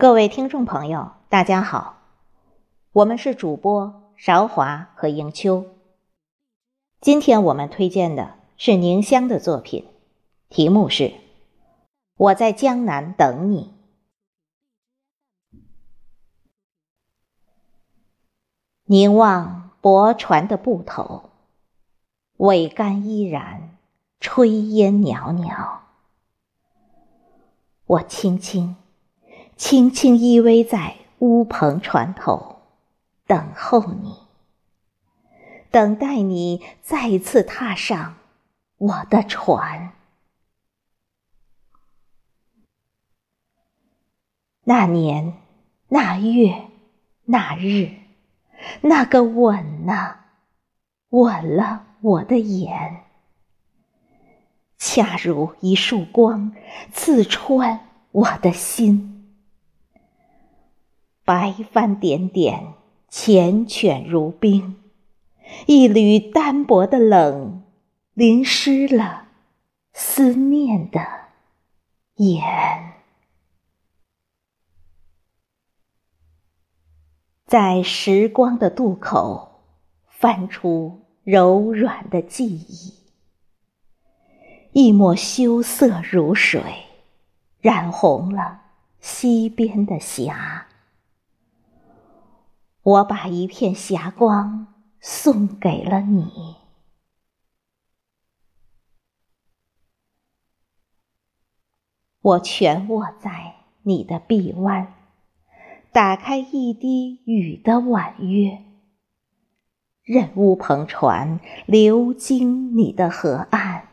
各位听众朋友，大家好，我们是主播韶华和迎秋。今天我们推荐的是宁香的作品，题目是《我在江南等你》。凝望泊船的埠头，桅杆依然，炊烟袅袅。我轻轻、轻轻依偎在乌篷船头，等候你，等待你再次踏上我的船。那年、那月、那日。那个吻呐，吻了我的眼，恰如一束光，刺穿我的心。白帆点点，缱绻如冰，一缕单薄的冷，淋湿了思念的眼。在时光的渡口，翻出柔软的记忆，一抹羞涩如水，染红了西边的霞。我把一片霞光送给了你，我蜷卧在你的臂弯。打开一滴雨的婉约，任乌篷船流经你的河岸，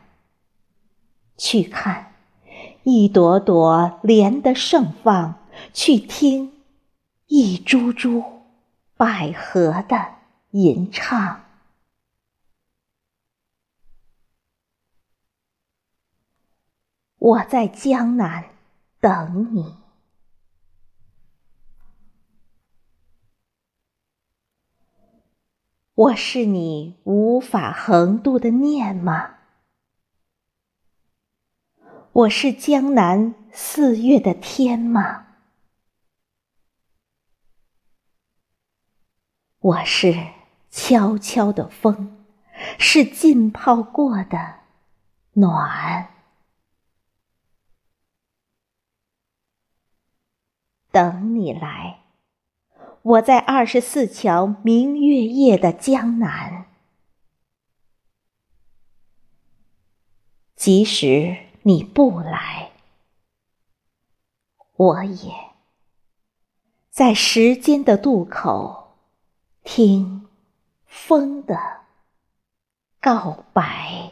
去看一朵朵莲的盛放，去听一株株百合的吟唱。我在江南等你。我是你无法横渡的念吗？我是江南四月的天吗？我是悄悄的风，是浸泡过的暖。等你来。我在二十四桥明月夜的江南，即使你不来，我也在时间的渡口听风的告白。